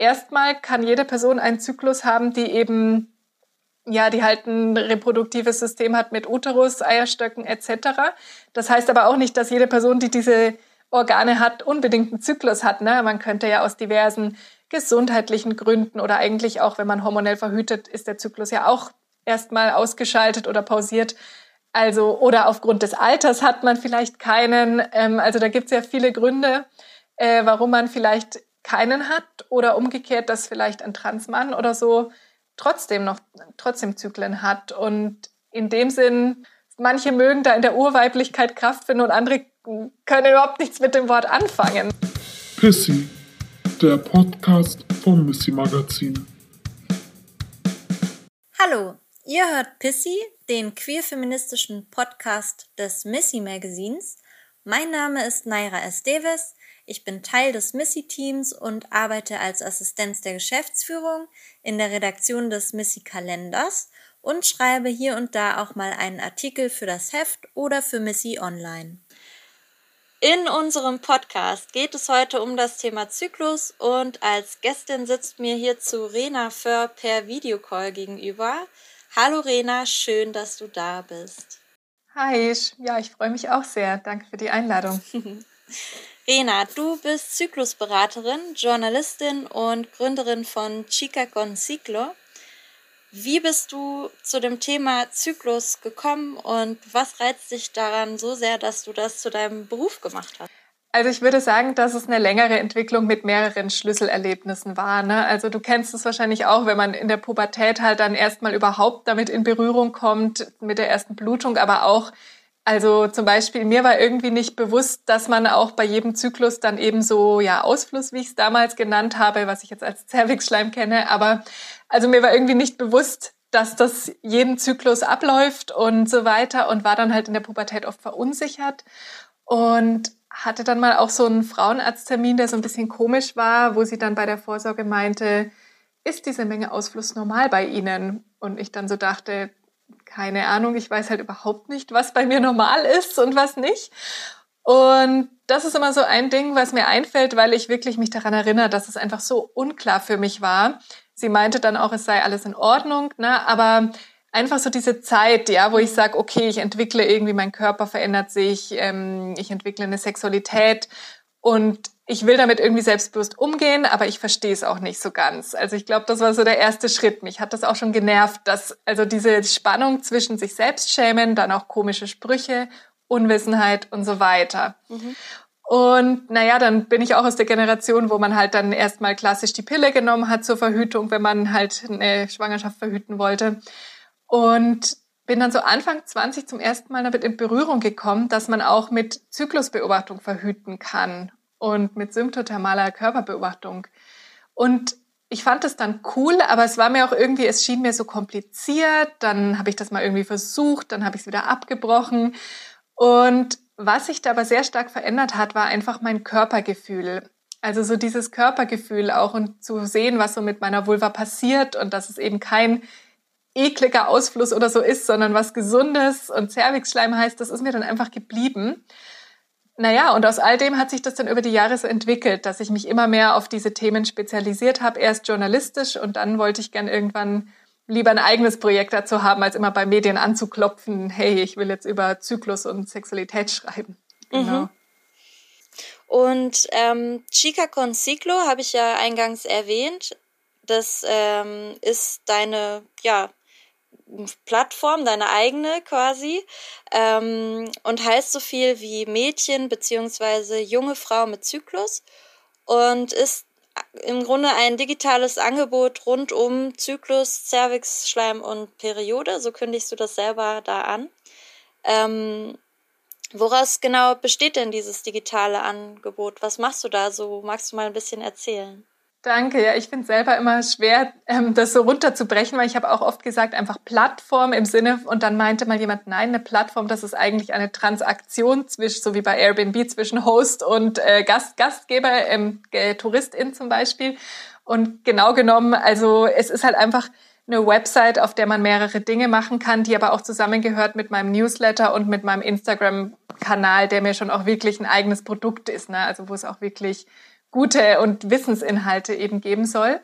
erstmal kann jede Person einen Zyklus haben, die eben ja, die halt ein reproduktives System hat mit Uterus, Eierstöcken etc. Das heißt aber auch nicht, dass jede Person, die diese Organe hat, unbedingt einen Zyklus hat. Ne? Man könnte ja aus diversen gesundheitlichen Gründen oder eigentlich auch, wenn man hormonell verhütet, ist der Zyklus ja auch erstmal ausgeschaltet oder pausiert. Also, oder aufgrund des Alters hat man vielleicht keinen. Ähm, also da gibt es ja viele Gründe, äh, warum man vielleicht keinen hat oder umgekehrt, dass vielleicht ein Transmann oder so trotzdem noch trotzdem Zyklen hat. Und in dem Sinn, manche mögen da in der Urweiblichkeit Kraft finden und andere können überhaupt nichts mit dem Wort anfangen. Pissy, der Podcast vom Missy Magazin. Hallo, ihr hört Pissy, den queer-feministischen Podcast des Missy Magazins. Mein Name ist Naira S. Davis. Ich bin Teil des Missy-Teams und arbeite als Assistenz der Geschäftsführung in der Redaktion des Missy-Kalenders und schreibe hier und da auch mal einen Artikel für das Heft oder für Missy Online. In unserem Podcast geht es heute um das Thema Zyklus und als Gästin sitzt mir hierzu Rena Föhr per Videocall gegenüber. Hallo Rena, schön, dass du da bist. Hi, ja, ich freue mich auch sehr. Danke für die Einladung. Rena, du bist Zyklusberaterin, Journalistin und Gründerin von Chica con Ciclo. Wie bist du zu dem Thema Zyklus gekommen und was reizt dich daran so sehr, dass du das zu deinem Beruf gemacht hast? Also ich würde sagen, dass es eine längere Entwicklung mit mehreren Schlüsselerlebnissen war. Ne? Also du kennst es wahrscheinlich auch, wenn man in der Pubertät halt dann erstmal überhaupt damit in Berührung kommt, mit der ersten Blutung, aber auch, also zum Beispiel, mir war irgendwie nicht bewusst, dass man auch bei jedem Zyklus dann eben so, ja, Ausfluss, wie ich es damals genannt habe, was ich jetzt als Zervixschleim kenne, aber also mir war irgendwie nicht bewusst, dass das jeden Zyklus abläuft und so weiter und war dann halt in der Pubertät oft verunsichert. Und hatte dann mal auch so einen Frauenarzttermin, der so ein bisschen komisch war, wo sie dann bei der Vorsorge meinte, ist diese Menge Ausfluss normal bei Ihnen? Und ich dann so dachte, keine Ahnung, ich weiß halt überhaupt nicht, was bei mir normal ist und was nicht. Und das ist immer so ein Ding, was mir einfällt, weil ich wirklich mich daran erinnere, dass es einfach so unklar für mich war. Sie meinte dann auch, es sei alles in Ordnung, ne? aber einfach so diese Zeit, ja, wo ich sage, okay, ich entwickle irgendwie, mein Körper verändert sich, ähm, ich entwickle eine Sexualität und ich will damit irgendwie selbstbewusst umgehen, aber ich verstehe es auch nicht so ganz. Also ich glaube, das war so der erste Schritt. Mich hat das auch schon genervt, dass also diese Spannung zwischen sich selbst schämen, dann auch komische Sprüche, Unwissenheit und so weiter. Mhm. Und naja, dann bin ich auch aus der Generation, wo man halt dann erstmal klassisch die Pille genommen hat zur Verhütung, wenn man halt eine Schwangerschaft verhüten wollte. Und bin dann so Anfang 20 zum ersten Mal damit in Berührung gekommen, dass man auch mit Zyklusbeobachtung verhüten kann und mit symptothermaler Körperbeobachtung. Und ich fand das dann cool, aber es war mir auch irgendwie, es schien mir so kompliziert. Dann habe ich das mal irgendwie versucht, dann habe ich es wieder abgebrochen. Und was sich da aber sehr stark verändert hat, war einfach mein Körpergefühl. Also so dieses Körpergefühl auch und zu sehen, was so mit meiner Vulva passiert und dass es eben kein ekliger Ausfluss oder so ist, sondern was Gesundes und Cervixschleim heißt, das ist mir dann einfach geblieben. Naja, und aus all dem hat sich das dann über die Jahre so entwickelt, dass ich mich immer mehr auf diese Themen spezialisiert habe, erst journalistisch und dann wollte ich gern irgendwann lieber ein eigenes Projekt dazu haben, als immer bei Medien anzuklopfen, hey, ich will jetzt über Zyklus und Sexualität schreiben. Genau. Mhm. Und ähm, Chica con Ciclo habe ich ja eingangs erwähnt. Das ähm, ist deine, ja, Plattform, deine eigene quasi, ähm, und heißt so viel wie Mädchen beziehungsweise junge Frau mit Zyklus und ist im Grunde ein digitales Angebot rund um Zyklus, Cervix, Schleim und Periode. So kündigst du das selber da an. Ähm, woraus genau besteht denn dieses digitale Angebot? Was machst du da so? Magst du mal ein bisschen erzählen? Danke, ja, ich finde selber immer schwer, ähm, das so runterzubrechen, weil ich habe auch oft gesagt, einfach Plattform im Sinne, und dann meinte mal jemand, nein, eine Plattform, das ist eigentlich eine Transaktion zwischen, so wie bei Airbnb, zwischen Host und äh, Gast, Gastgeber, ähm, äh, Touristin zum Beispiel. Und genau genommen, also es ist halt einfach eine Website, auf der man mehrere Dinge machen kann, die aber auch zusammengehört mit meinem Newsletter und mit meinem Instagram-Kanal, der mir schon auch wirklich ein eigenes Produkt ist, ne? also wo es auch wirklich gute und Wissensinhalte eben geben soll.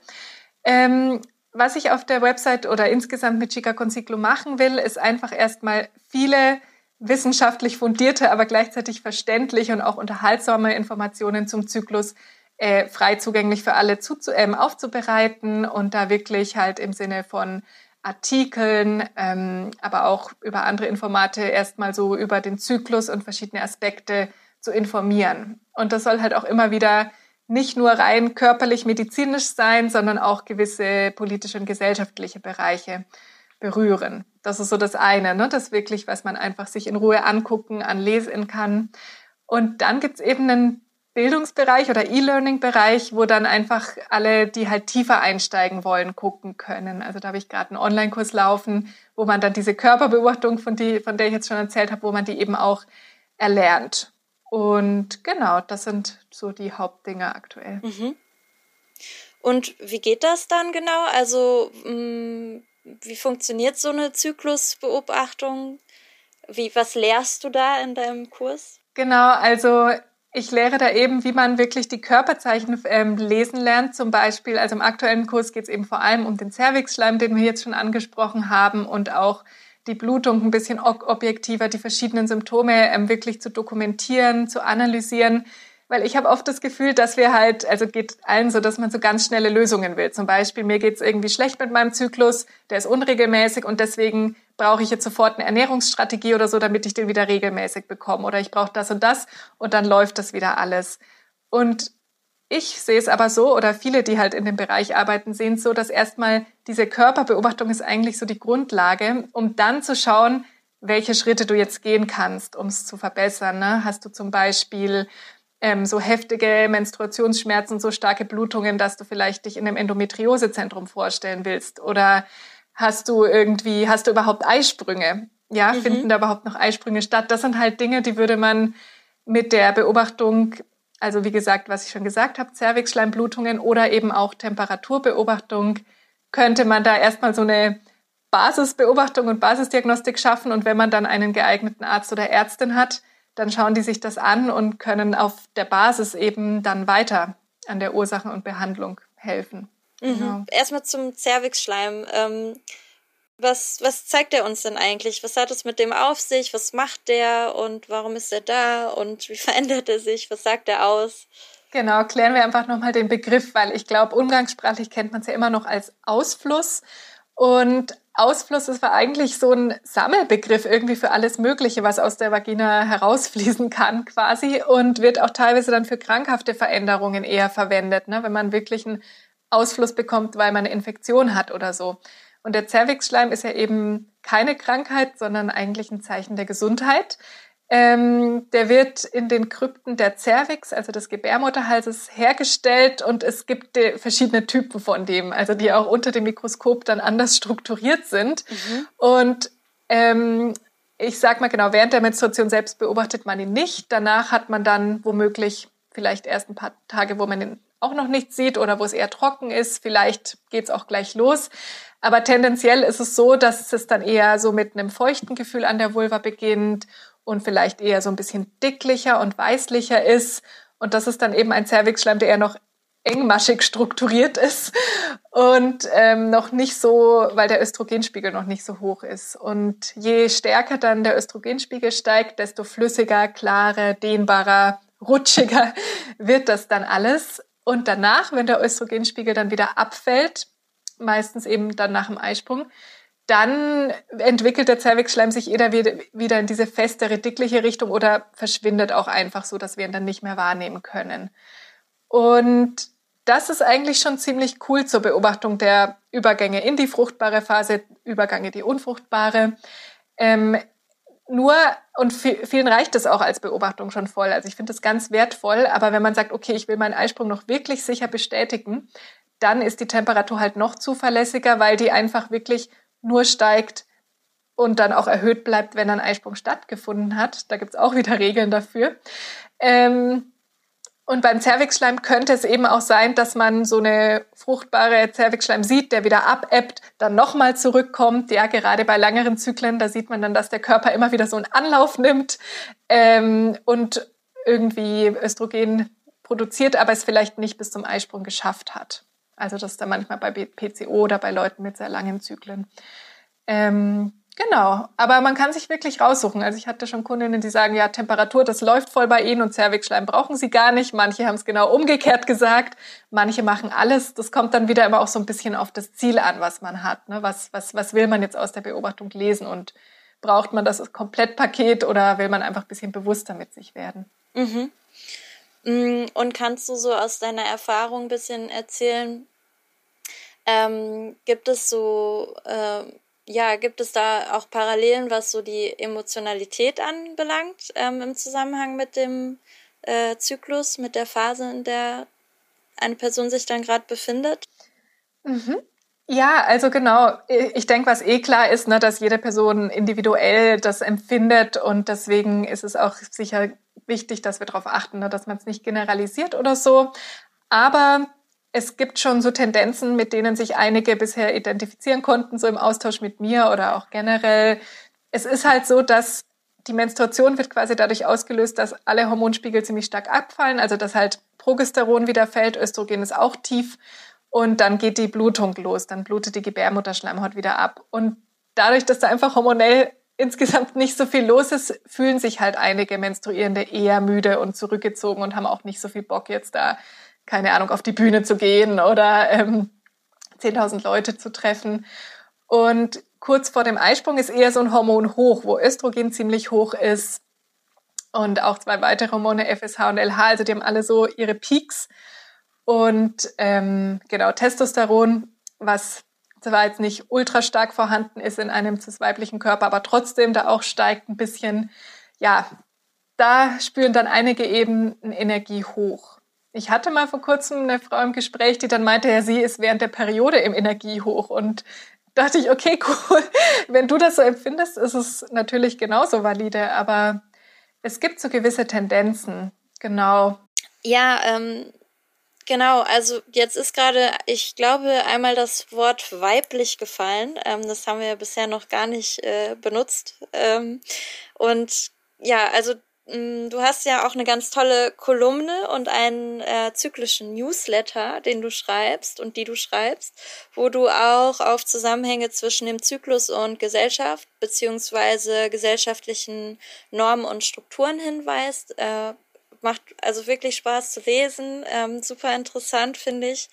Ähm, was ich auf der Website oder insgesamt mit Chica Conciclo machen will, ist einfach erstmal viele wissenschaftlich fundierte, aber gleichzeitig verständliche und auch unterhaltsame Informationen zum Zyklus äh, frei zugänglich für alle zu, ähm, aufzubereiten und da wirklich halt im Sinne von Artikeln, ähm, aber auch über andere Informate erstmal so über den Zyklus und verschiedene Aspekte zu informieren. Und das soll halt auch immer wieder nicht nur rein körperlich medizinisch sein, sondern auch gewisse politische und gesellschaftliche Bereiche berühren. Das ist so das eine, ne? das wirklich, was man einfach sich in Ruhe angucken, anlesen kann. Und dann gibt's eben einen Bildungsbereich oder E-Learning-Bereich, wo dann einfach alle, die halt tiefer einsteigen wollen, gucken können. Also da habe ich gerade einen Online-Kurs laufen, wo man dann diese Körperbeobachtung, von, die, von der ich jetzt schon erzählt habe, wo man die eben auch erlernt. Und genau, das sind so die Hauptdinge aktuell. Mhm. Und wie geht das dann genau? Also mh, mm, wie funktioniert so eine Zyklusbeobachtung? Wie, was lehrst du da in deinem Kurs? Genau, also ich lehre da eben, wie man wirklich die Körperzeichen ähm, lesen lernt. Zum Beispiel, also im aktuellen Kurs geht es eben vor allem um den Cervixschleim, den wir jetzt schon angesprochen haben, und auch die Blutung ein bisschen objektiver, die verschiedenen Symptome ähm, wirklich zu dokumentieren, zu analysieren. Weil ich habe oft das Gefühl, dass wir halt, also geht allen so, dass man so ganz schnelle Lösungen will. Zum Beispiel, mir geht's irgendwie schlecht mit meinem Zyklus, der ist unregelmäßig und deswegen brauche ich jetzt sofort eine Ernährungsstrategie oder so, damit ich den wieder regelmäßig bekomme. Oder ich brauche das und das und dann läuft das wieder alles. Und ich sehe es aber so, oder viele, die halt in dem Bereich arbeiten, sehen es so, dass erstmal diese Körperbeobachtung ist eigentlich so die Grundlage, um dann zu schauen, welche Schritte du jetzt gehen kannst, um es zu verbessern. Ne? Hast du zum Beispiel ähm, so heftige Menstruationsschmerzen, so starke Blutungen, dass du vielleicht dich in einem Endometriosezentrum vorstellen willst? Oder hast du irgendwie, hast du überhaupt Eisprünge? Ja, mhm. finden da überhaupt noch Eisprünge statt? Das sind halt Dinge, die würde man mit der Beobachtung, also wie gesagt, was ich schon gesagt habe, Zervixschleimblutungen oder eben auch Temperaturbeobachtung, könnte man da erstmal so eine Basisbeobachtung und Basisdiagnostik schaffen. Und wenn man dann einen geeigneten Arzt oder Ärztin hat, dann schauen die sich das an und können auf der Basis eben dann weiter an der Ursache und Behandlung helfen. Mhm. Genau. Erstmal zum Cervixschleim. Ähm, was, was zeigt er uns denn eigentlich? Was hat es mit dem auf sich? Was macht der und warum ist er da und wie verändert er sich? Was sagt er aus? Genau, klären wir einfach nochmal den Begriff, weil ich glaube, umgangssprachlich kennt man es ja immer noch als Ausfluss. Und Ausfluss, das war eigentlich so ein Sammelbegriff irgendwie für alles Mögliche, was aus der Vagina herausfließen kann quasi und wird auch teilweise dann für krankhafte Veränderungen eher verwendet, ne? wenn man wirklich einen Ausfluss bekommt, weil man eine Infektion hat oder so. Und der Zervixschleim ist ja eben keine Krankheit, sondern eigentlich ein Zeichen der Gesundheit. Ähm, der wird in den Krypten der Cervix, also des Gebärmutterhalses, hergestellt und es gibt verschiedene Typen von dem, also die auch unter dem Mikroskop dann anders strukturiert sind. Mhm. Und ähm, ich sag mal genau, während der Menstruation selbst beobachtet man ihn nicht. Danach hat man dann womöglich vielleicht erst ein paar Tage, wo man ihn auch noch nicht sieht oder wo es eher trocken ist. Vielleicht geht's auch gleich los. Aber tendenziell ist es so, dass es dann eher so mit einem feuchten Gefühl an der Vulva beginnt und vielleicht eher so ein bisschen dicklicher und weißlicher ist. Und das ist dann eben ein Cervixschleim, der eher noch engmaschig strukturiert ist und ähm, noch nicht so, weil der Östrogenspiegel noch nicht so hoch ist. Und je stärker dann der Östrogenspiegel steigt, desto flüssiger, klarer, dehnbarer, rutschiger wird das dann alles. Und danach, wenn der Östrogenspiegel dann wieder abfällt, meistens eben dann nach dem Eisprung, dann entwickelt der Zervixschleim sich eher wieder in diese festere, dickliche Richtung oder verschwindet auch einfach so, dass wir ihn dann nicht mehr wahrnehmen können. Und das ist eigentlich schon ziemlich cool zur Beobachtung der Übergänge in die fruchtbare Phase, Übergänge die unfruchtbare. Ähm, nur, und vielen reicht es auch als Beobachtung schon voll. Also ich finde das ganz wertvoll, aber wenn man sagt, okay, ich will meinen Eisprung noch wirklich sicher bestätigen, dann ist die Temperatur halt noch zuverlässiger, weil die einfach wirklich nur steigt und dann auch erhöht bleibt, wenn ein Eisprung stattgefunden hat. Da gibt es auch wieder Regeln dafür. Ähm, und beim Zervixschleim könnte es eben auch sein, dass man so eine fruchtbare Zervixschleim sieht, der wieder abebbt, dann nochmal zurückkommt. Ja, gerade bei langeren Zyklen, da sieht man dann, dass der Körper immer wieder so einen Anlauf nimmt ähm, und irgendwie Östrogen produziert, aber es vielleicht nicht bis zum Eisprung geschafft hat. Also das ist dann manchmal bei PCO oder bei Leuten mit sehr langen Zyklen. Ähm, genau, aber man kann sich wirklich raussuchen. Also ich hatte schon Kundinnen, die sagen, ja, Temperatur, das läuft voll bei ihnen und Zervixschleim brauchen sie gar nicht. Manche haben es genau umgekehrt gesagt. Manche machen alles. Das kommt dann wieder immer auch so ein bisschen auf das Ziel an, was man hat. Ne? Was, was, was will man jetzt aus der Beobachtung lesen und braucht man das Komplettpaket oder will man einfach ein bisschen bewusster mit sich werden? Mhm. Mm, und kannst du so aus deiner Erfahrung ein bisschen erzählen, ähm, gibt es so, äh, ja, gibt es da auch Parallelen, was so die Emotionalität anbelangt ähm, im Zusammenhang mit dem äh, Zyklus, mit der Phase, in der eine Person sich dann gerade befindet? Mhm. Ja, also genau. Ich denke, was eh klar ist, ne, dass jede Person individuell das empfindet und deswegen ist es auch sicher wichtig, dass wir darauf achten, ne, dass man es nicht generalisiert oder so. Aber es gibt schon so Tendenzen, mit denen sich einige bisher identifizieren konnten, so im Austausch mit mir oder auch generell. Es ist halt so, dass die Menstruation wird quasi dadurch ausgelöst, dass alle Hormonspiegel ziemlich stark abfallen, also dass halt Progesteron wieder fällt, Östrogen ist auch tief und dann geht die Blutung los, dann blutet die Gebärmutterschleimhaut wieder ab. Und dadurch, dass da einfach hormonell insgesamt nicht so viel los ist, fühlen sich halt einige Menstruierende eher müde und zurückgezogen und haben auch nicht so viel Bock jetzt da, keine Ahnung, auf die Bühne zu gehen oder ähm, 10.000 Leute zu treffen. Und kurz vor dem Eisprung ist eher so ein Hormon hoch, wo Östrogen ziemlich hoch ist und auch zwei weitere Hormone, FSH und LH, also die haben alle so ihre Peaks. Und ähm, genau, Testosteron, was zwar jetzt nicht ultra stark vorhanden ist in einem cis-weiblichen Körper, aber trotzdem da auch steigt ein bisschen, ja, da spüren dann einige eben eine Energie hoch. Ich hatte mal vor kurzem eine Frau im Gespräch, die dann meinte, ja, sie ist während der Periode im Energie hoch und dachte ich, okay, cool. Wenn du das so empfindest, ist es natürlich genauso valide, aber es gibt so gewisse Tendenzen, genau. Ja, ähm, Genau, also jetzt ist gerade, ich glaube, einmal das Wort weiblich gefallen. Ähm, das haben wir bisher noch gar nicht äh, benutzt. Ähm, und ja, also mh, mm, du hast ja auch eine ganz tolle Kolumne und einen äh, zyklischen Newsletter, den du schreibst und die du schreibst, wo du auch auf Zusammenhänge zwischen dem Zyklus und Gesellschaft beziehungsweise gesellschaftlichen Normen und Strukturen hinweist. Äh, macht also wirklich Spaß zu lesen, ähm, super interessant finde ich.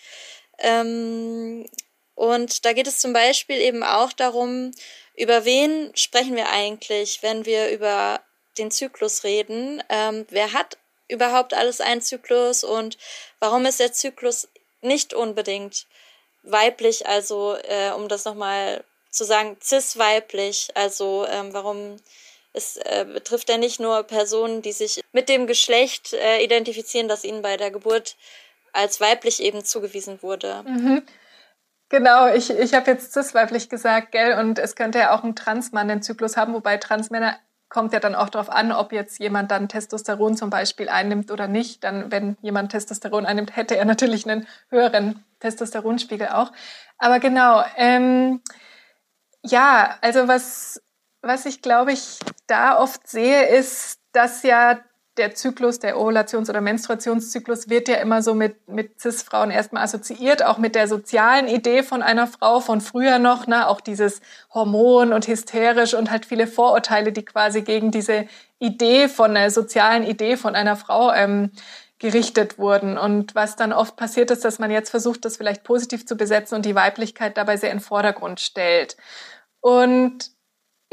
Ähm, und da geht es zum Beispiel eben auch darum, über wen sprechen wir eigentlich, wenn wir über den Zyklus reden? Ähm, wer hat überhaupt alles einen Zyklus und warum ist der Zyklus nicht unbedingt weiblich, also äh, um das nochmal zu sagen, cis-weiblich, also ähm, warum es äh, betrifft ja nicht nur Personen, die sich mit dem Geschlecht äh, identifizieren, das ihnen bei der Geburt als weiblich eben zugewiesen wurde. Mhm. Genau, ich, ich habe jetzt cis-weiblich gesagt, gell, und es könnte ja auch ein Transmann den Zyklus haben, wobei Transmänner kommt ja dann auch darauf an, ob jetzt jemand dann Testosteron zum Beispiel einnimmt oder nicht. Dann, wenn jemand Testosteron einnimmt, hätte er natürlich einen höheren Testosteronspiegel auch. Aber genau, ähm, ja, also was was ich glaube ich da oft sehe, ist, dass ja der Zyklus, der Ovulations- oder Menstruationszyklus wird ja immer so mit, mit Cis-Frauen erstmal assoziiert, auch mit der sozialen Idee von einer Frau von früher noch, ne? auch dieses Hormon und hysterisch und halt viele Vorurteile, die quasi gegen diese Idee von der sozialen Idee von einer Frau ähm, gerichtet wurden. Und was dann oft passiert ist, dass man jetzt versucht, das vielleicht positiv zu besetzen und die Weiblichkeit dabei sehr in den Vordergrund stellt. Und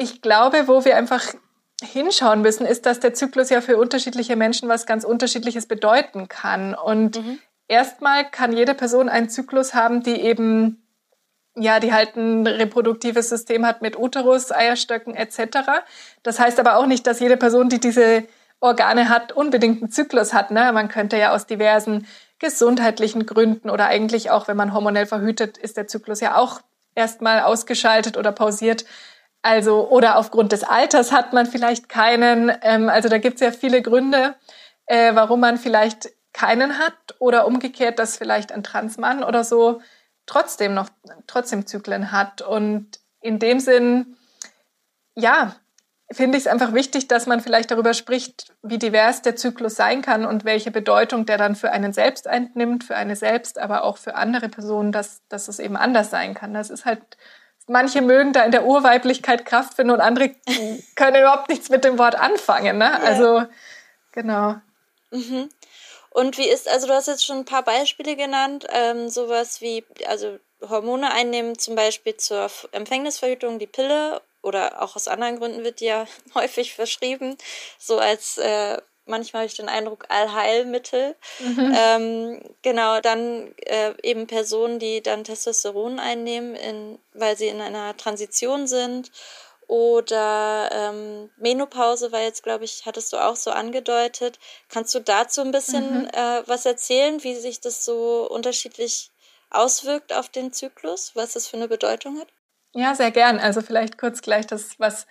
ich glaube, wo wir einfach hinschauen müssen, ist, dass der Zyklus ja für unterschiedliche Menschen was ganz Unterschiedliches bedeuten kann. Und mhm. erstmal kann jede Person einen Zyklus haben, die eben, ja, die halt ein reproduktives System hat mit Uterus, Eierstöcken etc. Das heißt aber auch nicht, dass jede Person, die diese Organe hat, unbedingt einen Zyklus hat. Ne? Man könnte ja aus diversen gesundheitlichen Gründen oder eigentlich auch, wenn man hormonell verhütet, ist der Zyklus ja auch erstmal ausgeschaltet oder pausiert also, oder aufgrund des Alters hat man vielleicht keinen. Ähm, also da gibt es ja viele Gründe, äh, warum man vielleicht keinen hat oder umgekehrt, dass vielleicht ein Transmann oder so trotzdem noch trotzdem Zyklen hat. Und in dem Sinn, ja, finde ich es einfach wichtig, dass man vielleicht darüber spricht, wie divers der Zyklus sein kann und welche Bedeutung der dann für einen selbst einnimmt, für eine selbst, aber auch für andere Personen, dass, dass es eben anders sein kann. Das ist halt, manche mögen da in der Urweiblichkeit Kraft finden und andere können überhaupt nichts mit dem Wort anfangen. Ne? Ja. Also, genau. Mhm. Und wie ist, also du hast jetzt schon ein paar Beispiele genannt, ähm, sowas wie, also Hormone einnehmen, zum Beispiel zur Empfängnisverhütung, die Pille oder auch aus anderen Gründen wird die ja häufig verschrieben, so als äh, manchmal habe ich den Eindruck Allheilmittel. Mhm. Ähm, genau, dann äh, eben Personen, die dann Testosteron einnehmen, in, weil sie in einer Transition sind. Oder ähm, Menopause war jetzt, glaube ich, hattest du auch so angedeutet. Kannst du dazu ein bisschen mhm. äh, was erzählen, wie sich das so unterschiedlich auswirkt auf den Zyklus, was das für eine Bedeutung hat? Ja, sehr gern. Also vielleicht kurz gleich das, was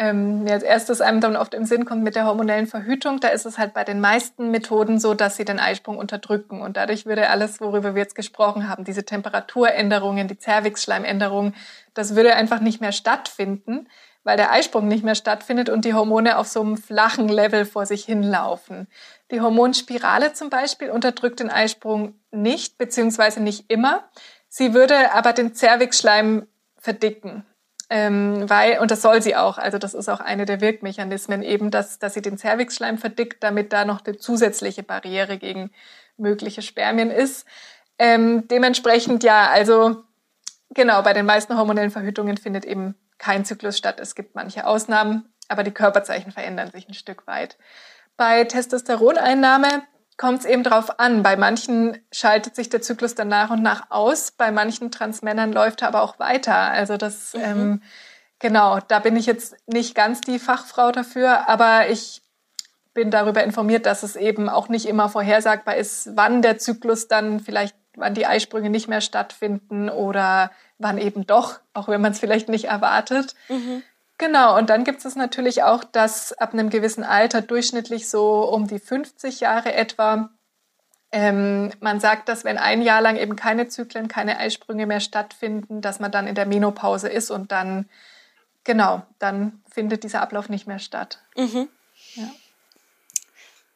ähm, mir als erstes einem dann oft im Sinn kommt mit der hormonellen Verhütung. Da ist es halt bei den meisten Methoden so, dass sie den Eisprung unterdrücken. Und dadurch würde alles, worüber wir jetzt gesprochen haben, diese Temperaturänderungen, die Zervixschleimänderungen, das würde einfach nicht mehr stattfinden, weil der Eisprung nicht mehr stattfindet und die Hormone auf so einem flachen Level vor sich hinlaufen. Die Hormonspirale zum Beispiel unterdrückt den Eisprung nicht, beziehungsweise nicht immer. Sie würde aber den Zervixschleim verdicken. Ähm, weil, und das soll sie auch, also das ist auch eine der Wirkmechanismen, eben, dass, dass sie den Zervixschleim verdickt, damit da noch eine zusätzliche Barriere gegen mögliche Spermien ist. Ähm, dementsprechend ja, also genau, bei den meisten hormonellen Verhütungen findet eben kein Zyklus statt. Es gibt manche Ausnahmen, aber die Körperzeichen verändern sich ein Stück weit. Bei Testosteroneinnahme kommt es eben drauf an. Bei manchen schaltet sich der Zyklus dann nach und nach aus, bei manchen Transmännern läuft er aber auch weiter. Also das, mhm. ähm, genau, da bin ich jetzt nicht ganz die Fachfrau dafür, aber ich bin darüber informiert, dass es eben auch nicht immer vorhersagbar ist, wann der Zyklus dann vielleicht, wann die Eisprünge nicht mehr stattfinden oder wann eben doch, auch wenn man es vielleicht nicht erwartet. Mhm. Genau, und dann gibt es natürlich auch, dass ab einem gewissen Alter, durchschnittlich so um die 50 Jahre etwa, ähm, man sagt, dass wenn ein Jahr lang eben keine Zyklen, keine Eisprünge mehr stattfinden, dass man dann in der Menopause ist und dann, genau, dann findet dieser Ablauf nicht mehr statt. Mhm. Ja.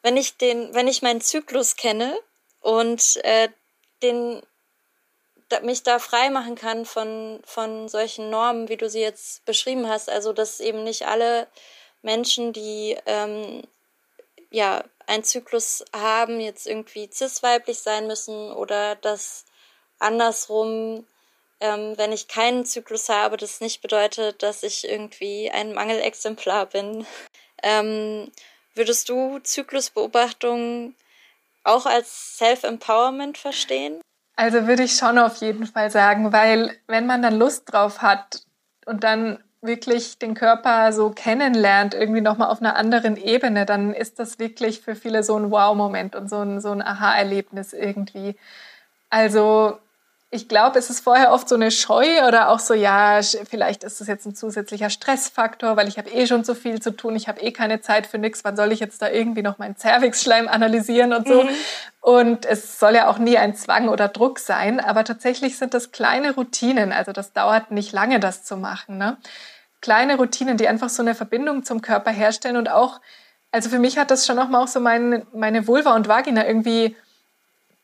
Wenn ich den, wenn ich meinen Zyklus kenne und äh, den mich da frei machen kann von, von solchen Normen, wie du sie jetzt beschrieben hast. Also, dass eben nicht alle Menschen, die ähm, ja einen Zyklus haben, jetzt irgendwie cis-weiblich sein müssen oder dass andersrum, ähm, wenn ich keinen Zyklus habe, das nicht bedeutet, dass ich irgendwie ein Mangelexemplar bin. Ähm, würdest du Zyklusbeobachtung auch als Self-Empowerment verstehen? Also würde ich schon auf jeden Fall sagen, weil wenn man dann Lust drauf hat und dann wirklich den Körper so kennenlernt, irgendwie nochmal auf einer anderen Ebene, dann ist das wirklich für viele so ein Wow-Moment und so ein, so ein Aha-Erlebnis irgendwie. Also ich glaube, es ist vorher oft so eine Scheu oder auch so, ja, vielleicht ist das jetzt ein zusätzlicher Stressfaktor, weil ich habe eh schon so viel zu tun, ich habe eh keine Zeit für nichts, wann soll ich jetzt da irgendwie noch meinen Cervixschleim analysieren und so. Mhm. Und es soll ja auch nie ein Zwang oder Druck sein, aber tatsächlich sind das kleine Routinen, also das dauert nicht lange, das zu machen. Ne? Kleine Routinen, die einfach so eine Verbindung zum Körper herstellen und auch, also für mich hat das schon nochmal auch so mein, meine Vulva und Vagina irgendwie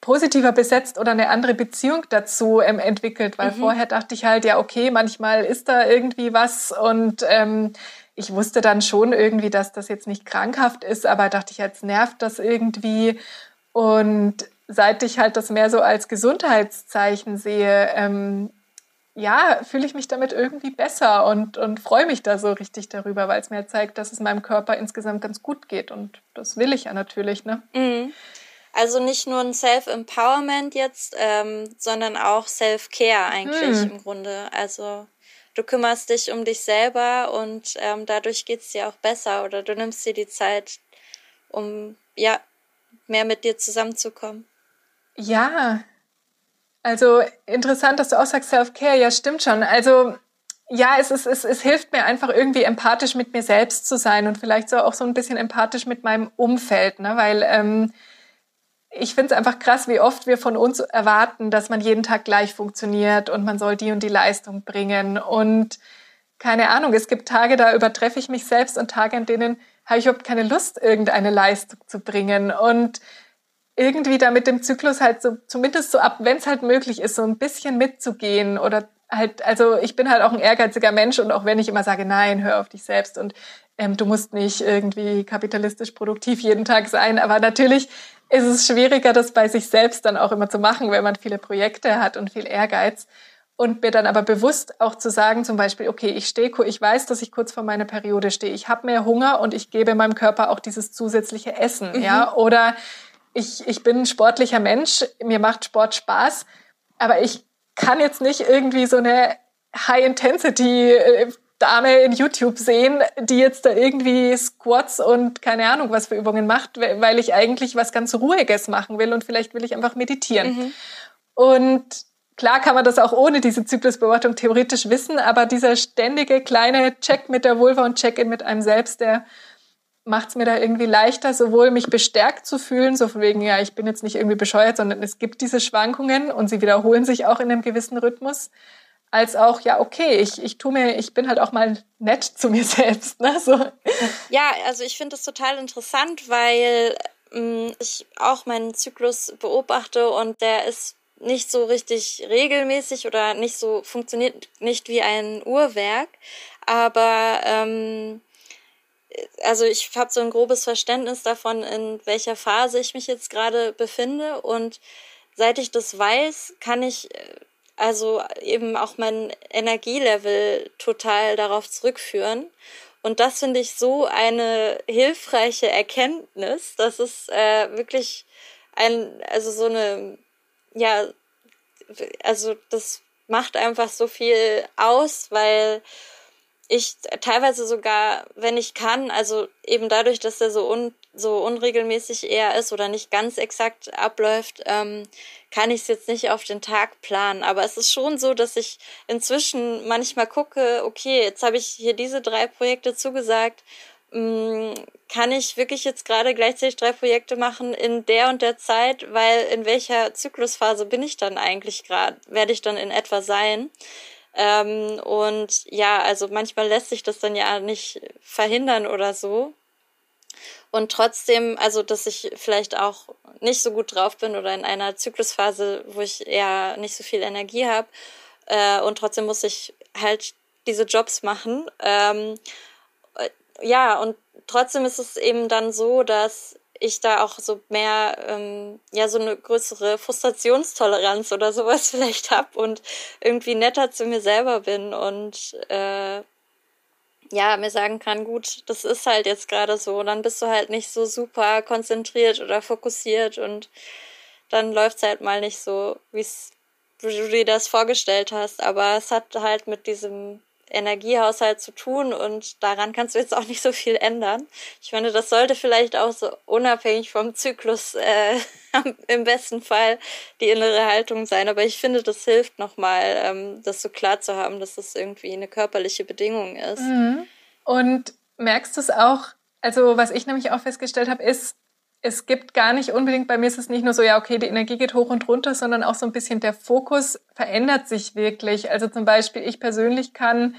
positiver besetzt oder eine andere Beziehung dazu ähm, entwickelt, weil mhm. vorher dachte ich halt, ja, okay, manchmal ist da irgendwie was und ähm, ich wusste dann schon irgendwie, dass das jetzt nicht krankhaft ist, aber dachte ich, jetzt nervt das irgendwie. Und seit ich halt das mehr so als Gesundheitszeichen sehe, ähm, ja, fühle ich mich damit irgendwie besser und, und freue mich da so richtig darüber, weil es mir zeigt, dass es meinem Körper insgesamt ganz gut geht. Und das will ich ja natürlich, ne? Mhm. Also nicht nur ein Self-Empowerment jetzt, ähm, sondern auch Self-Care eigentlich hm. im Grunde. Also du kümmerst dich um dich selber und ähm, dadurch geht's dir auch besser oder du nimmst dir die Zeit, um ja mehr mit dir zusammenzukommen. Ja, also interessant, dass du auch sagst Self-Care. Ja, stimmt schon. Also ja, es, ist, es, es hilft mir einfach irgendwie empathisch mit mir selbst zu sein und vielleicht so auch so ein bisschen empathisch mit meinem Umfeld, ne? weil ähm, ich finde es einfach krass, wie oft wir von uns erwarten, dass man jeden Tag gleich funktioniert und man soll die und die Leistung bringen. Und keine Ahnung, es gibt Tage, da übertreffe ich mich selbst und Tage, in denen habe ich überhaupt keine Lust, irgendeine Leistung zu bringen. Und irgendwie da mit dem Zyklus halt so, zumindest so ab, wenn es halt möglich ist, so ein bisschen mitzugehen oder halt, also ich bin halt auch ein ehrgeiziger Mensch und auch wenn ich immer sage, nein, hör auf dich selbst und ähm, du musst nicht irgendwie kapitalistisch produktiv jeden Tag sein, aber natürlich ist es schwieriger, das bei sich selbst dann auch immer zu machen, wenn man viele Projekte hat und viel Ehrgeiz. Und mir dann aber bewusst auch zu sagen, zum Beispiel, okay, ich stehe, ich weiß, dass ich kurz vor meiner Periode stehe, ich habe mehr Hunger und ich gebe meinem Körper auch dieses zusätzliche Essen, mhm. ja, oder ich, ich bin ein sportlicher Mensch, mir macht Sport Spaß, aber ich kann jetzt nicht irgendwie so eine High-Intensity äh, Dame in YouTube sehen, die jetzt da irgendwie Squats und keine Ahnung was für Übungen macht, weil ich eigentlich was ganz Ruhiges machen will und vielleicht will ich einfach meditieren. Mhm. Und klar kann man das auch ohne diese Zyklusbeobachtung theoretisch wissen, aber dieser ständige kleine Check mit der Vulva und Check-in mit einem selbst, der macht es mir da irgendwie leichter, sowohl mich bestärkt zu fühlen, so von wegen, ja, ich bin jetzt nicht irgendwie bescheuert, sondern es gibt diese Schwankungen und sie wiederholen sich auch in einem gewissen Rhythmus, als auch, ja, okay, ich, ich tu mir, ich bin halt auch mal nett zu mir selbst. Ne? So. Ja, also ich finde das total interessant, weil ähm, ich auch meinen Zyklus beobachte und der ist nicht so richtig regelmäßig oder nicht so funktioniert nicht wie ein Uhrwerk, aber ähm, also ich habe so ein grobes Verständnis davon, in welcher Phase ich mich jetzt gerade befinde. Und seit ich das weiß, kann ich äh, also eben auch mein Energielevel total darauf zurückführen. Und das finde ich so eine hilfreiche Erkenntnis. Das ist äh, wirklich ein, also so eine, ja, also das macht einfach so viel aus, weil ich teilweise sogar, wenn ich kann, also eben dadurch, dass er so, un, so unregelmäßig eher ist oder nicht ganz exakt abläuft, ähm, kann ich es jetzt nicht auf den Tag planen. Aber es ist schon so, dass ich inzwischen manchmal gucke, okay, jetzt habe ich hier diese drei Projekte zugesagt. Mm, kann ich wirklich jetzt gerade gleichzeitig drei Projekte machen in der und der Zeit, weil in welcher Zyklusphase bin ich dann eigentlich gerade, werde ich dann in etwa sein? Ähm, und ja, also manchmal lässt sich das dann ja nicht verhindern oder so. Und trotzdem, also dass ich vielleicht auch nicht so gut drauf bin oder in einer Zyklusphase, wo ich eher nicht so viel Energie habe. Äh, und trotzdem muss ich halt diese Jobs machen. Ähm, äh, ja, und trotzdem ist es eben dann so, dass ich da auch so mehr, ähm, ja, so eine größere Frustrationstoleranz oder sowas vielleicht hab und irgendwie netter zu mir selber bin und äh, ja, mir sagen kann, gut, das ist halt jetzt gerade so. Dann bist du halt nicht so super konzentriert oder fokussiert und dann läuft's halt mal nicht so, wie du dir das vorgestellt hast. Aber es hat halt mit diesem Energiehaushalt zu tun und daran kannst du jetzt auch nicht so viel ändern. Ich finde, das sollte vielleicht auch so unabhängig vom Zyklus äh, im besten Fall die innere Haltung sein. Aber ich finde, das hilft nochmal, ähm, das so klar zu haben, dass das irgendwie eine körperliche Bedingung ist. Mhm. Und merkst du es auch? Also was ich nämlich auch festgestellt habe, ist, es gibt gar nicht unbedingt, bei mir ist es nicht nur so, ja, okay, die Energie geht hoch und runter, sondern auch so ein bisschen der Fokus verändert sich wirklich. Also zum Beispiel, ich persönlich kann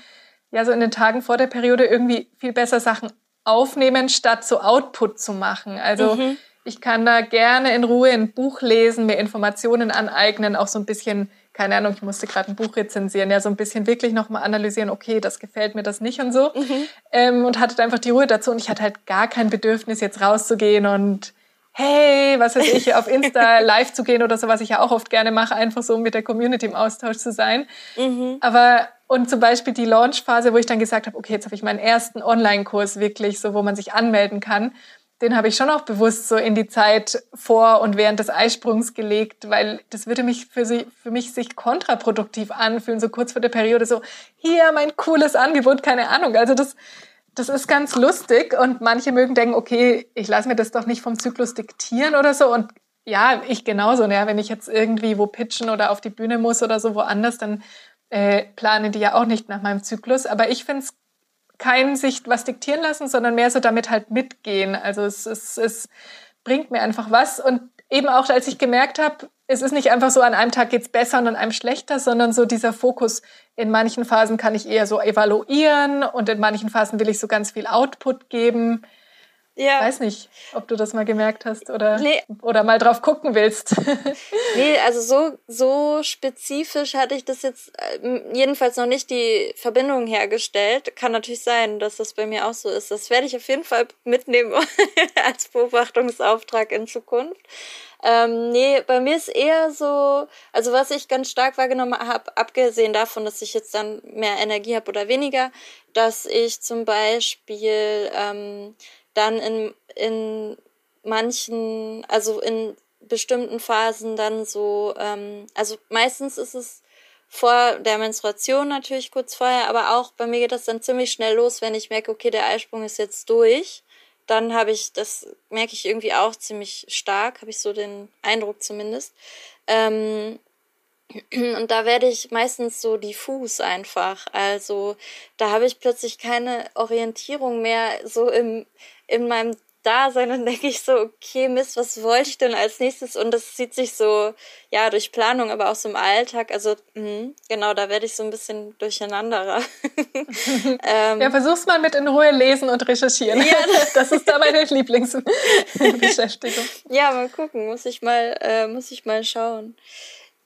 ja so in den Tagen vor der Periode irgendwie viel besser Sachen aufnehmen, statt so Output zu machen. Also mhm. ich kann da gerne in Ruhe ein Buch lesen, mir Informationen aneignen, auch so ein bisschen, keine Ahnung, ich musste gerade ein Buch rezensieren, ja, so ein bisschen wirklich nochmal analysieren, okay, das gefällt mir das nicht und so. Mhm. Ähm, und hatte einfach die Ruhe dazu und ich hatte halt gar kein Bedürfnis, jetzt rauszugehen und hey, was weiß ich, auf Insta live zu gehen oder so, was ich ja auch oft gerne mache, einfach so mit der Community im Austausch zu sein. Mhm. Aber und zum Beispiel die Launchphase, wo ich dann gesagt habe, okay, jetzt habe ich meinen ersten Online-Kurs wirklich, so wo man sich anmelden kann. Den habe ich schon auch bewusst so in die Zeit vor und während des Eisprungs gelegt, weil das würde mich für, sie, für mich sich kontraproduktiv anfühlen, so kurz vor der Periode, so hier mein cooles Angebot, keine Ahnung. Also das, das ist ganz lustig und manche mögen denken, okay, ich lasse mir das doch nicht vom Zyklus diktieren oder so und ja, ich genauso. Ja, wenn ich jetzt irgendwie wo pitchen oder auf die Bühne muss oder so woanders, dann äh, plane die ja auch nicht nach meinem Zyklus. Aber ich finde es kein sich was diktieren lassen, sondern mehr so damit halt mitgehen. Also es, es, es bringt mir einfach was. Und eben auch, als ich gemerkt habe, es ist nicht einfach so, an einem Tag geht's besser und an einem schlechter, sondern so dieser Fokus, in manchen Phasen kann ich eher so evaluieren und in manchen Phasen will ich so ganz viel Output geben. Ja. Weiß nicht, ob du das mal gemerkt hast oder, nee. oder mal drauf gucken willst. nee, also so, so spezifisch hatte ich das jetzt äh, jedenfalls noch nicht die Verbindung hergestellt. Kann natürlich sein, dass das bei mir auch so ist. Das werde ich auf jeden Fall mitnehmen als Beobachtungsauftrag in Zukunft. Ähm, nee, bei mir ist eher so, also was ich ganz stark wahrgenommen habe, abgesehen davon, dass ich jetzt dann mehr Energie habe oder weniger, dass ich zum Beispiel ähm, dann in, in manchen, also in bestimmten Phasen dann so, ähm, also meistens ist es vor der Menstruation natürlich kurz vorher, aber auch bei mir geht das dann ziemlich schnell los, wenn ich merke, okay, der Eisprung ist jetzt durch. Dann habe ich, das merke ich irgendwie auch ziemlich stark, habe ich so den Eindruck zumindest. Ähm, und da werde ich meistens so diffus einfach. Also da habe ich plötzlich keine Orientierung mehr so im, in meinem Dasein und denke ich so, okay, Mist, was wollte ich denn als nächstes? Und das zieht sich so, ja, durch Planung, aber auch so im Alltag. Also, mh, genau, da werde ich so ein bisschen durcheinanderer. ähm, ja, versuch's mal mit in Ruhe lesen und recherchieren. Ja, das ist da meine Lieblingsbeschäftigung. ja, mal gucken, muss ich mal, äh, muss ich mal schauen.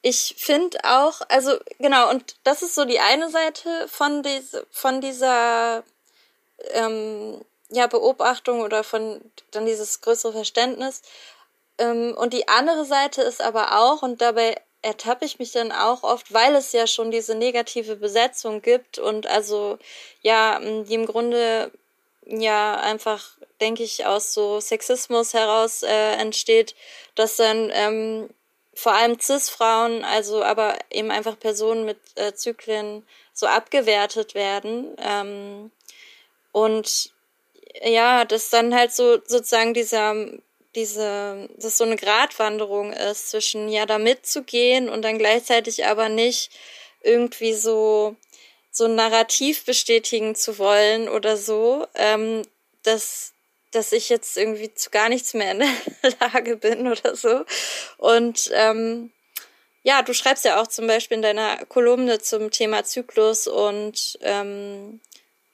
Ich finde auch, also genau, und das ist so die eine Seite von, diese, von dieser ähm, ja, Beobachtung oder von dann dieses größere Verständnis. Ähm, und die andere Seite ist aber auch, und dabei ertappe ich mich dann auch oft, weil es ja schon diese negative Besetzung gibt und also ja, die im Grunde ja einfach, denke ich, aus so Sexismus heraus äh, entsteht, dass dann ähm, vor allem Cis-Frauen, also aber eben einfach Personen mit äh, Zyklen so abgewertet werden. Ähm, und ja, dass dann halt so sozusagen dieser, diese, dass so eine Gratwanderung ist zwischen ja da mitzugehen und dann gleichzeitig aber nicht irgendwie so so ein Narrativ bestätigen zu wollen oder so, ähm, dass dass ich jetzt irgendwie zu gar nichts mehr in der Lage bin oder so. Und ähm, ja, du schreibst ja auch zum Beispiel in deiner Kolumne zum Thema Zyklus und ähm,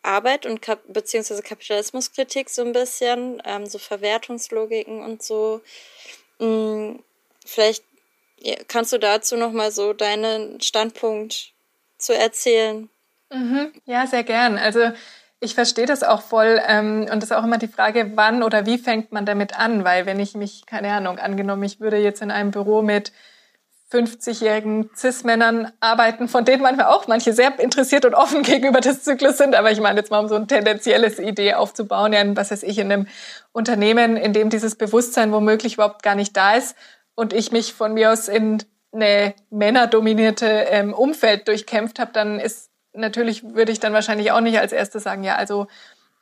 Arbeit und Kap beziehungsweise Kapitalismuskritik so ein bisschen, ähm, so Verwertungslogiken und so. Hm, vielleicht ja, kannst du dazu noch mal so deinen Standpunkt zu erzählen. Mhm. Ja, sehr gern. Also ich verstehe das auch voll ähm, und das ist auch immer die Frage, wann oder wie fängt man damit an, weil wenn ich mich, keine Ahnung, angenommen, ich würde jetzt in einem Büro mit 50-jährigen Cis-Männern arbeiten, von denen manchmal auch manche sehr interessiert und offen gegenüber des Zyklus sind. Aber ich meine jetzt mal, um so ein tendenzielles Idee aufzubauen, ja, was weiß ich, in einem Unternehmen, in dem dieses Bewusstsein womöglich überhaupt gar nicht da ist und ich mich von mir aus in eine männerdominierte ähm, Umfeld durchkämpft habe, dann ist natürlich, würde ich dann wahrscheinlich auch nicht als erstes sagen, ja, also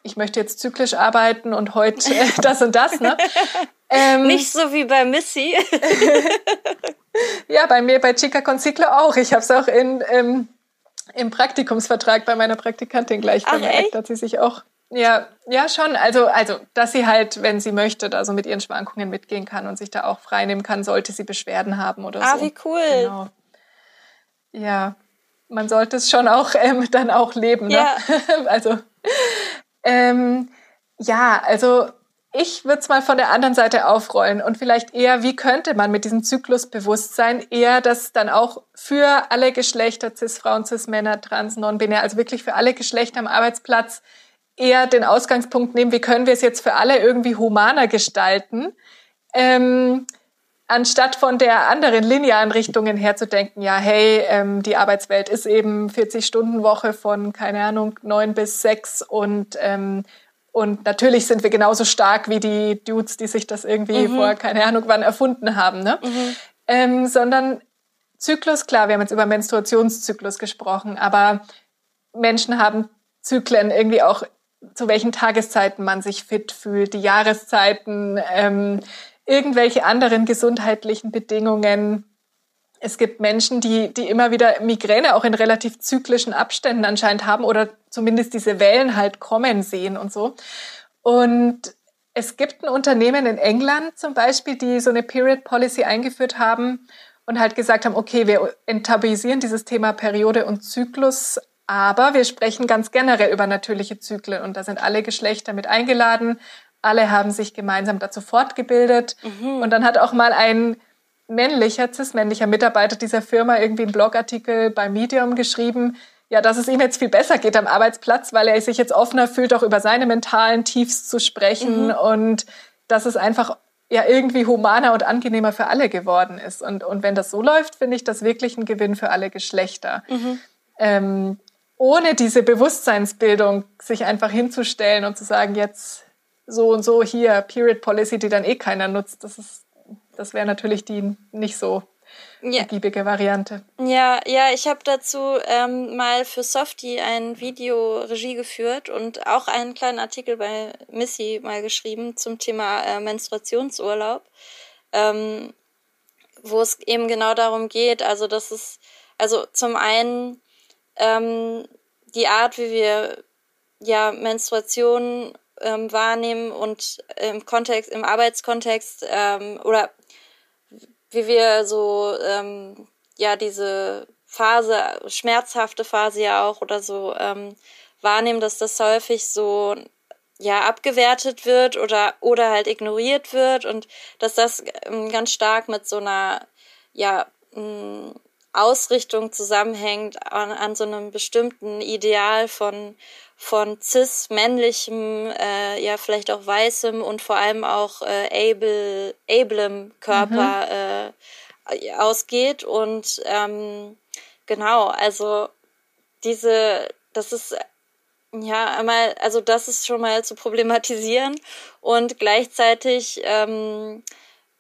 ich möchte jetzt zyklisch arbeiten und heute äh, das und das. Ne? Ähm, Nicht so wie bei Missy. Ja, bei mir bei Chica Conciclo auch. Ich habe es auch in, ähm, im Praktikumsvertrag bei meiner Praktikantin gleich Ach, bemerkt, echt? dass sie sich auch ja, ja schon. Also, also, dass sie halt, wenn sie möchte, da so mit ihren Schwankungen mitgehen kann und sich da auch freinehmen kann, sollte sie Beschwerden haben oder ah, so. Ah, wie cool. Genau. Ja, man sollte es schon auch ähm, dann auch leben. Ne? Ja. also, ähm, ja, also ich würde es mal von der anderen Seite aufrollen und vielleicht eher, wie könnte man mit diesem Zyklusbewusstsein eher das dann auch für alle Geschlechter, Cis-Frauen, Cis-Männer, Trans, Non-Binär, also wirklich für alle Geschlechter am Arbeitsplatz eher den Ausgangspunkt nehmen, wie können wir es jetzt für alle irgendwie humaner gestalten, ähm, anstatt von der anderen linearen Richtungen her zu denken, ja, hey, ähm, die Arbeitswelt ist eben 40-Stunden-Woche von, keine Ahnung, neun bis sechs und ähm, und natürlich sind wir genauso stark wie die Dudes, die sich das irgendwie mhm. vor keine Ahnung wann erfunden haben, ne? Mhm. Ähm, sondern Zyklus, klar, wir haben jetzt über Menstruationszyklus gesprochen, aber Menschen haben Zyklen irgendwie auch, zu welchen Tageszeiten man sich fit fühlt, die Jahreszeiten, ähm, irgendwelche anderen gesundheitlichen Bedingungen. Es gibt Menschen, die, die immer wieder Migräne auch in relativ zyklischen Abständen anscheinend haben oder zumindest diese Wellen halt kommen sehen und so. Und es gibt ein Unternehmen in England zum Beispiel, die so eine Period Policy eingeführt haben. und halt gesagt haben, okay, wir enttabuisieren dieses Thema Periode und Zyklus, aber wir sprechen ganz generell über natürliche Zyklen und da sind alle Geschlechter mit eingeladen. Alle haben sich gemeinsam dazu fortgebildet. Mhm. Und dann hat auch mal ein männlicher, cis-männlicher Mitarbeiter dieser Firma irgendwie einen Blogartikel bei Medium geschrieben, ja, dass es ihm jetzt viel besser geht am Arbeitsplatz, weil er sich jetzt offener fühlt, auch über seine mentalen Tiefs zu sprechen mhm. und dass es einfach ja irgendwie humaner und angenehmer für alle geworden ist. Und, und wenn das so läuft, finde ich das wirklich ein Gewinn für alle Geschlechter. Mhm. Ähm, ohne diese Bewusstseinsbildung sich einfach hinzustellen und zu sagen, jetzt so und so hier, Period Policy, die dann eh keiner nutzt, das ist, das wäre natürlich die nicht so ja. ergiebige Variante. Ja, ja, ich habe dazu ähm, mal für Softie ein Video Regie geführt und auch einen kleinen Artikel bei Missy mal geschrieben zum Thema äh, Menstruationsurlaub, ähm, wo es eben genau darum geht, also dass es, also zum einen ähm, die Art, wie wir ja Menstruation ähm, wahrnehmen und im Kontext, im Arbeitskontext ähm, oder wie wir so ähm, ja diese Phase, schmerzhafte Phase ja auch oder so ähm, wahrnehmen, dass das häufig so ja abgewertet wird oder oder halt ignoriert wird und dass das ähm, ganz stark mit so einer ja mh, Ausrichtung zusammenhängt an, an so einem bestimmten Ideal von von cis männlichem, äh, ja vielleicht auch weißem und vor allem auch äh, able, ablem Körper mhm. äh, ausgeht und ähm, genau, also diese, das ist ja einmal, also das ist schon mal zu problematisieren und gleichzeitig ähm,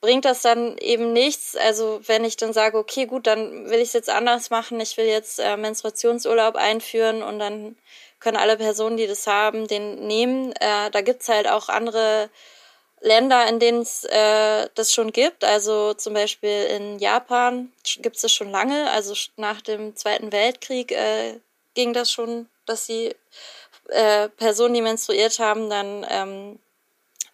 bringt das dann eben nichts. Also wenn ich dann sage, okay, gut, dann will ich es jetzt anders machen, ich will jetzt äh, Menstruationsurlaub einführen und dann können alle Personen, die das haben, den nehmen. Äh, da gibt's halt auch andere Länder, in denen es äh, das schon gibt. Also zum Beispiel in Japan gibt's das schon lange. Also nach dem Zweiten Weltkrieg äh, ging das schon, dass die äh, Personen, die menstruiert haben, dann ähm,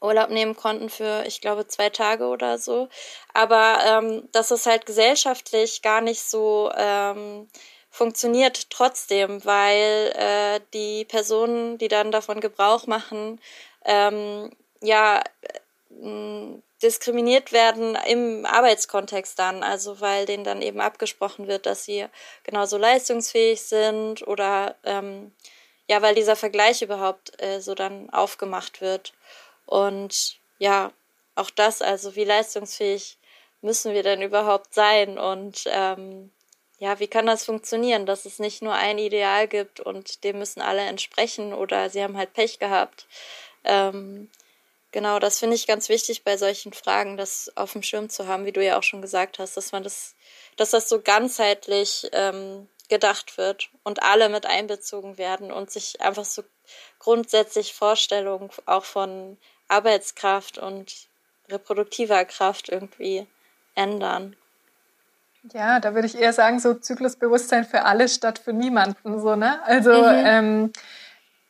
Urlaub nehmen konnten für, ich glaube, zwei Tage oder so. Aber ähm, das ist halt gesellschaftlich gar nicht so ähm, funktioniert trotzdem, weil äh, die Personen, die dann davon Gebrauch machen, ähm, ja äh, diskriminiert werden im Arbeitskontext dann, also weil denen dann eben abgesprochen wird, dass sie genauso leistungsfähig sind oder ähm, ja, weil dieser Vergleich überhaupt äh, so dann aufgemacht wird. Und ja, auch das, also wie leistungsfähig müssen wir denn überhaupt sein und ähm, ja, wie kann das funktionieren, dass es nicht nur ein Ideal gibt und dem müssen alle entsprechen oder sie haben halt Pech gehabt. Ähm, genau, das finde ich ganz wichtig bei solchen Fragen, das auf dem Schirm zu haben, wie du ja auch schon gesagt hast, dass man das, dass das so ganzheitlich ähm, gedacht wird und alle mit einbezogen werden und sich einfach so grundsätzlich Vorstellungen auch von Arbeitskraft und reproduktiver Kraft irgendwie ändern. Ja, da würde ich eher sagen, so Zyklusbewusstsein für alle statt für niemanden. So, ne? Also mhm. ähm,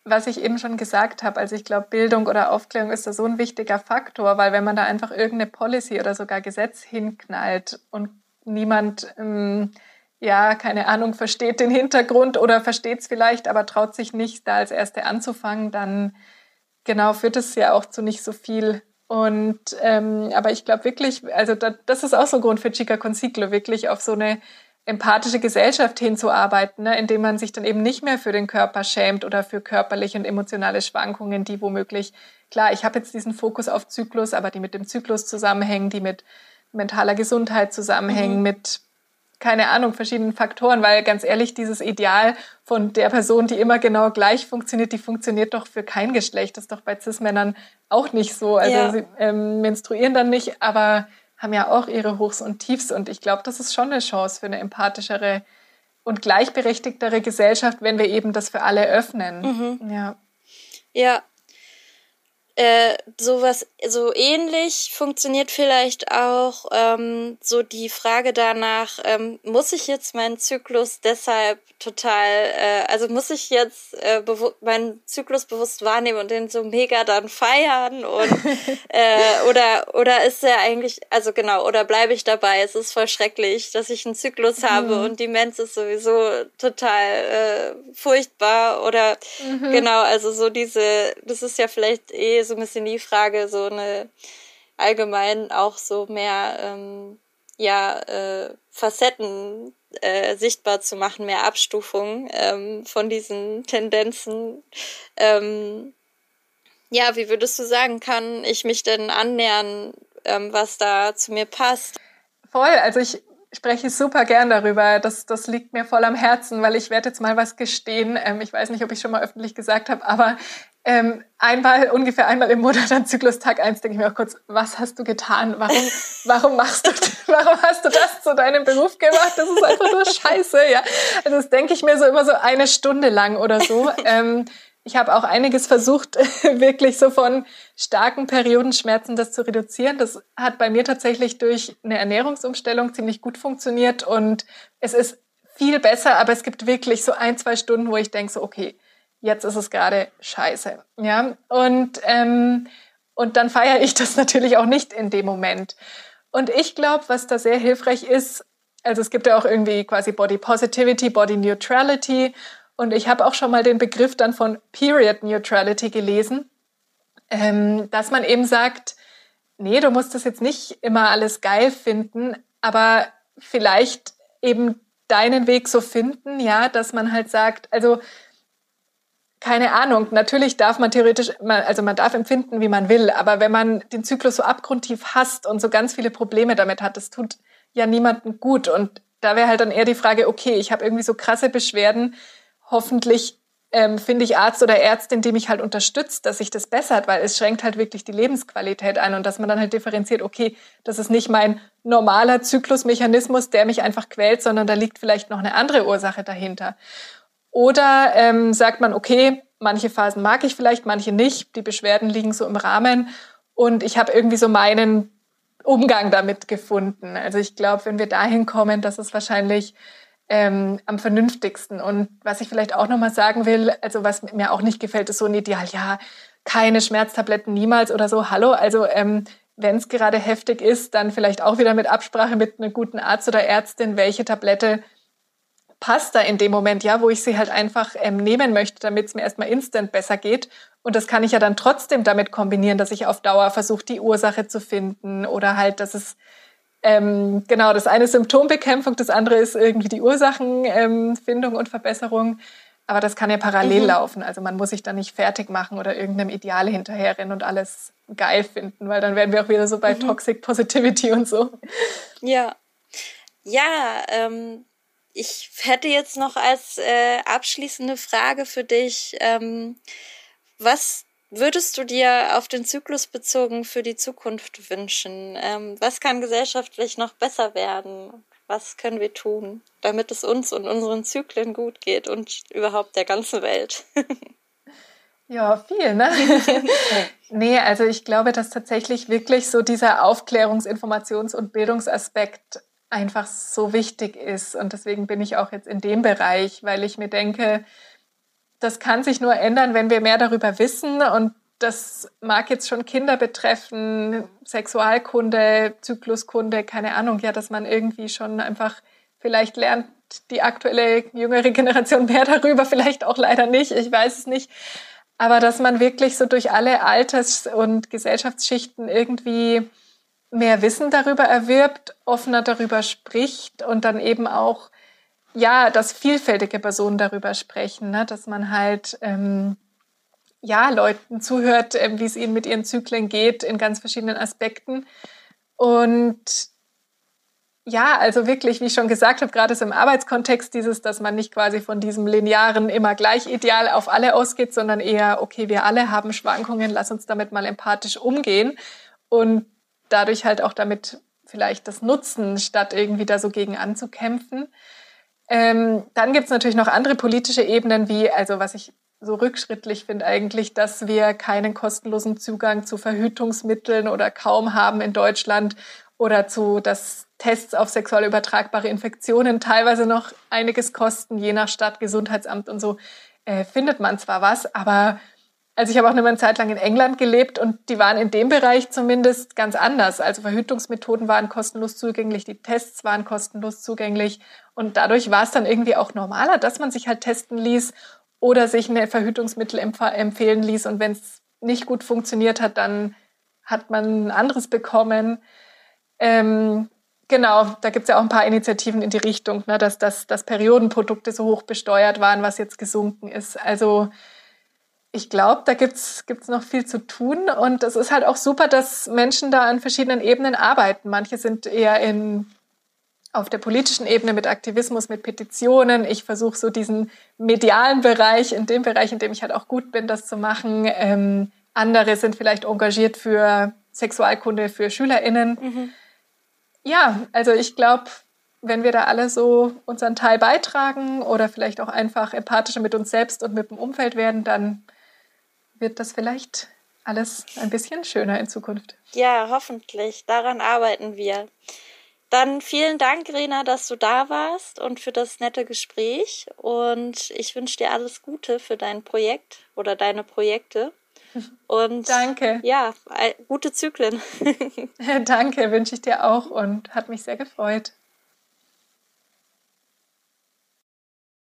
was ich eben schon gesagt habe, also ich glaube, Bildung oder Aufklärung ist da so ein wichtiger Faktor, weil wenn man da einfach irgendeine Policy oder sogar Gesetz hinknallt und niemand, ähm, ja, keine Ahnung, versteht den Hintergrund oder versteht es vielleicht, aber traut sich nicht, da als Erste anzufangen, dann genau führt es ja auch zu nicht so viel und ähm, aber ich glaube wirklich, also da, das ist auch so ein Grund für Chica Conciclo, wirklich auf so eine empathische Gesellschaft hinzuarbeiten, ne, indem man sich dann eben nicht mehr für den Körper schämt oder für körperliche und emotionale Schwankungen, die womöglich, klar, ich habe jetzt diesen Fokus auf Zyklus, aber die mit dem Zyklus zusammenhängen, die mit mentaler Gesundheit zusammenhängen, mhm. mit keine Ahnung, verschiedenen Faktoren, weil ganz ehrlich, dieses Ideal von der Person, die immer genau gleich funktioniert, die funktioniert doch für kein Geschlecht. Das ist doch bei Cis-Männern auch nicht so. Also ja. sie ähm, menstruieren dann nicht, aber haben ja auch ihre Hochs und Tiefs. Und ich glaube, das ist schon eine Chance für eine empathischere und gleichberechtigtere Gesellschaft, wenn wir eben das für alle öffnen. Mhm. Ja. Ja. Äh, sowas so ähnlich funktioniert vielleicht auch ähm, so die Frage danach, ähm, muss ich jetzt meinen Zyklus deshalb total, äh, also muss ich jetzt äh, meinen Zyklus bewusst wahrnehmen und den so mega dann feiern und äh, oder oder ist er eigentlich, also genau, oder bleibe ich dabei? Es ist voll schrecklich, dass ich einen Zyklus mhm. habe und die Mens ist sowieso total äh, furchtbar oder mhm. genau, also so diese, das ist ja vielleicht eh so ein bisschen die Frage, so eine allgemein auch so mehr ähm, ja äh, Facetten äh, sichtbar zu machen, mehr Abstufung ähm, von diesen Tendenzen. Ähm, ja, wie würdest du sagen, kann ich mich denn annähern, ähm, was da zu mir passt? Voll, also ich spreche super gern darüber. Das, das liegt mir voll am Herzen, weil ich werde jetzt mal was gestehen. Ähm, ich weiß nicht, ob ich schon mal öffentlich gesagt habe, aber ähm, einmal, ungefähr einmal im Monat an Zyklustag eins denke ich mir auch kurz, was hast du getan? Warum, warum machst du, warum hast du das zu deinem Beruf gemacht? Das ist einfach nur scheiße, ja. Also das denke ich mir so immer so eine Stunde lang oder so. Ähm, ich habe auch einiges versucht, wirklich so von starken Periodenschmerzen das zu reduzieren. Das hat bei mir tatsächlich durch eine Ernährungsumstellung ziemlich gut funktioniert und es ist viel besser, aber es gibt wirklich so ein, zwei Stunden, wo ich denke so, okay, jetzt ist es gerade scheiße. Ja, und, ähm, und dann feiere ich das natürlich auch nicht in dem Moment. Und ich glaube, was da sehr hilfreich ist, also es gibt ja auch irgendwie quasi Body Positivity, Body Neutrality. Und ich habe auch schon mal den Begriff dann von Period Neutrality gelesen, ähm, dass man eben sagt, nee, du musst das jetzt nicht immer alles geil finden, aber vielleicht eben deinen Weg so finden, ja, dass man halt sagt, also keine Ahnung, natürlich darf man theoretisch, also man darf empfinden, wie man will, aber wenn man den Zyklus so abgrundtief hasst und so ganz viele Probleme damit hat, das tut ja niemandem gut. Und da wäre halt dann eher die Frage, okay, ich habe irgendwie so krasse Beschwerden, hoffentlich ähm, finde ich Arzt oder Ärztin, die mich halt unterstützt, dass sich das bessert, weil es schränkt halt wirklich die Lebensqualität ein und dass man dann halt differenziert, okay, das ist nicht mein normaler Zyklusmechanismus, der mich einfach quält, sondern da liegt vielleicht noch eine andere Ursache dahinter. Oder ähm, sagt man, okay, manche Phasen mag ich vielleicht, manche nicht. Die Beschwerden liegen so im Rahmen. Und ich habe irgendwie so meinen Umgang damit gefunden. Also ich glaube, wenn wir dahin kommen, das ist wahrscheinlich ähm, am vernünftigsten. Und was ich vielleicht auch nochmal sagen will, also was mir auch nicht gefällt, ist so ein Ideal, ja, keine Schmerztabletten niemals oder so. Hallo, also ähm, wenn es gerade heftig ist, dann vielleicht auch wieder mit Absprache mit einem guten Arzt oder Ärztin, welche Tablette passt da in dem Moment, ja, wo ich sie halt einfach ähm, nehmen möchte, damit es mir erstmal instant besser geht. Und das kann ich ja dann trotzdem damit kombinieren, dass ich auf Dauer versuche, die Ursache zu finden oder halt, dass es ähm, genau das eine Symptombekämpfung, das andere ist irgendwie die Ursachenfindung ähm, und Verbesserung. Aber das kann ja parallel mhm. laufen. Also man muss sich da nicht fertig machen oder irgendeinem Ideal hinterherrennen und alles geil finden, weil dann werden wir auch wieder so bei mhm. Toxic Positivity und so. Ja. Ja, ähm, ich hätte jetzt noch als äh, abschließende Frage für dich, ähm, was würdest du dir auf den Zyklus bezogen für die Zukunft wünschen? Ähm, was kann gesellschaftlich noch besser werden? Was können wir tun, damit es uns und unseren Zyklen gut geht und überhaupt der ganzen Welt? Ja, viel, ne? nee, also ich glaube, dass tatsächlich wirklich so dieser Aufklärungs-, Informations- und Bildungsaspekt einfach so wichtig ist. Und deswegen bin ich auch jetzt in dem Bereich, weil ich mir denke, das kann sich nur ändern, wenn wir mehr darüber wissen. Und das mag jetzt schon Kinder betreffen, Sexualkunde, Zykluskunde, keine Ahnung, ja, dass man irgendwie schon einfach vielleicht lernt, die aktuelle jüngere Generation mehr darüber, vielleicht auch leider nicht, ich weiß es nicht. Aber dass man wirklich so durch alle Alters- und Gesellschaftsschichten irgendwie mehr Wissen darüber erwirbt, offener darüber spricht und dann eben auch, ja, dass vielfältige Personen darüber sprechen, ne? dass man halt, ähm, ja, Leuten zuhört, ähm, wie es ihnen mit ihren Zyklen geht in ganz verschiedenen Aspekten. Und ja, also wirklich, wie ich schon gesagt habe, gerade so im Arbeitskontext dieses, dass man nicht quasi von diesem linearen immer gleich ideal auf alle ausgeht, sondern eher, okay, wir alle haben Schwankungen, lass uns damit mal empathisch umgehen. Und dadurch halt auch damit vielleicht das nutzen, statt irgendwie da so gegen anzukämpfen. Ähm, dann gibt's natürlich noch andere politische Ebenen, wie, also was ich so rückschrittlich finde eigentlich, dass wir keinen kostenlosen Zugang zu Verhütungsmitteln oder kaum haben in Deutschland oder zu, dass Tests auf sexuell übertragbare Infektionen teilweise noch einiges kosten, je nach Stadt, Gesundheitsamt und so, äh, findet man zwar was, aber also ich habe auch noch mal eine Zeit lang in England gelebt und die waren in dem Bereich zumindest ganz anders. Also Verhütungsmethoden waren kostenlos zugänglich, die Tests waren kostenlos zugänglich und dadurch war es dann irgendwie auch normaler, dass man sich halt testen ließ oder sich ein Verhütungsmittel empfehlen ließ und wenn es nicht gut funktioniert hat, dann hat man ein anderes bekommen. Ähm, genau, da gibt es ja auch ein paar Initiativen in die Richtung, ne, dass, dass, dass Periodenprodukte so hoch besteuert waren, was jetzt gesunken ist. Also ich glaube, da gibt's gibt's noch viel zu tun. Und es ist halt auch super, dass Menschen da an verschiedenen Ebenen arbeiten. Manche sind eher in, auf der politischen Ebene mit Aktivismus, mit Petitionen. Ich versuche so diesen medialen Bereich, in dem Bereich, in dem ich halt auch gut bin, das zu machen. Ähm, andere sind vielleicht engagiert für Sexualkunde für SchülerInnen. Mhm. Ja, also ich glaube, wenn wir da alle so unseren Teil beitragen oder vielleicht auch einfach empathischer mit uns selbst und mit dem Umfeld werden, dann wird das vielleicht alles ein bisschen schöner in Zukunft. Ja, hoffentlich. Daran arbeiten wir. Dann vielen Dank, Rena, dass du da warst und für das nette Gespräch. Und ich wünsche dir alles Gute für dein Projekt oder deine Projekte. Und Danke. Ja, gute Zyklen. Danke, wünsche ich dir auch und hat mich sehr gefreut.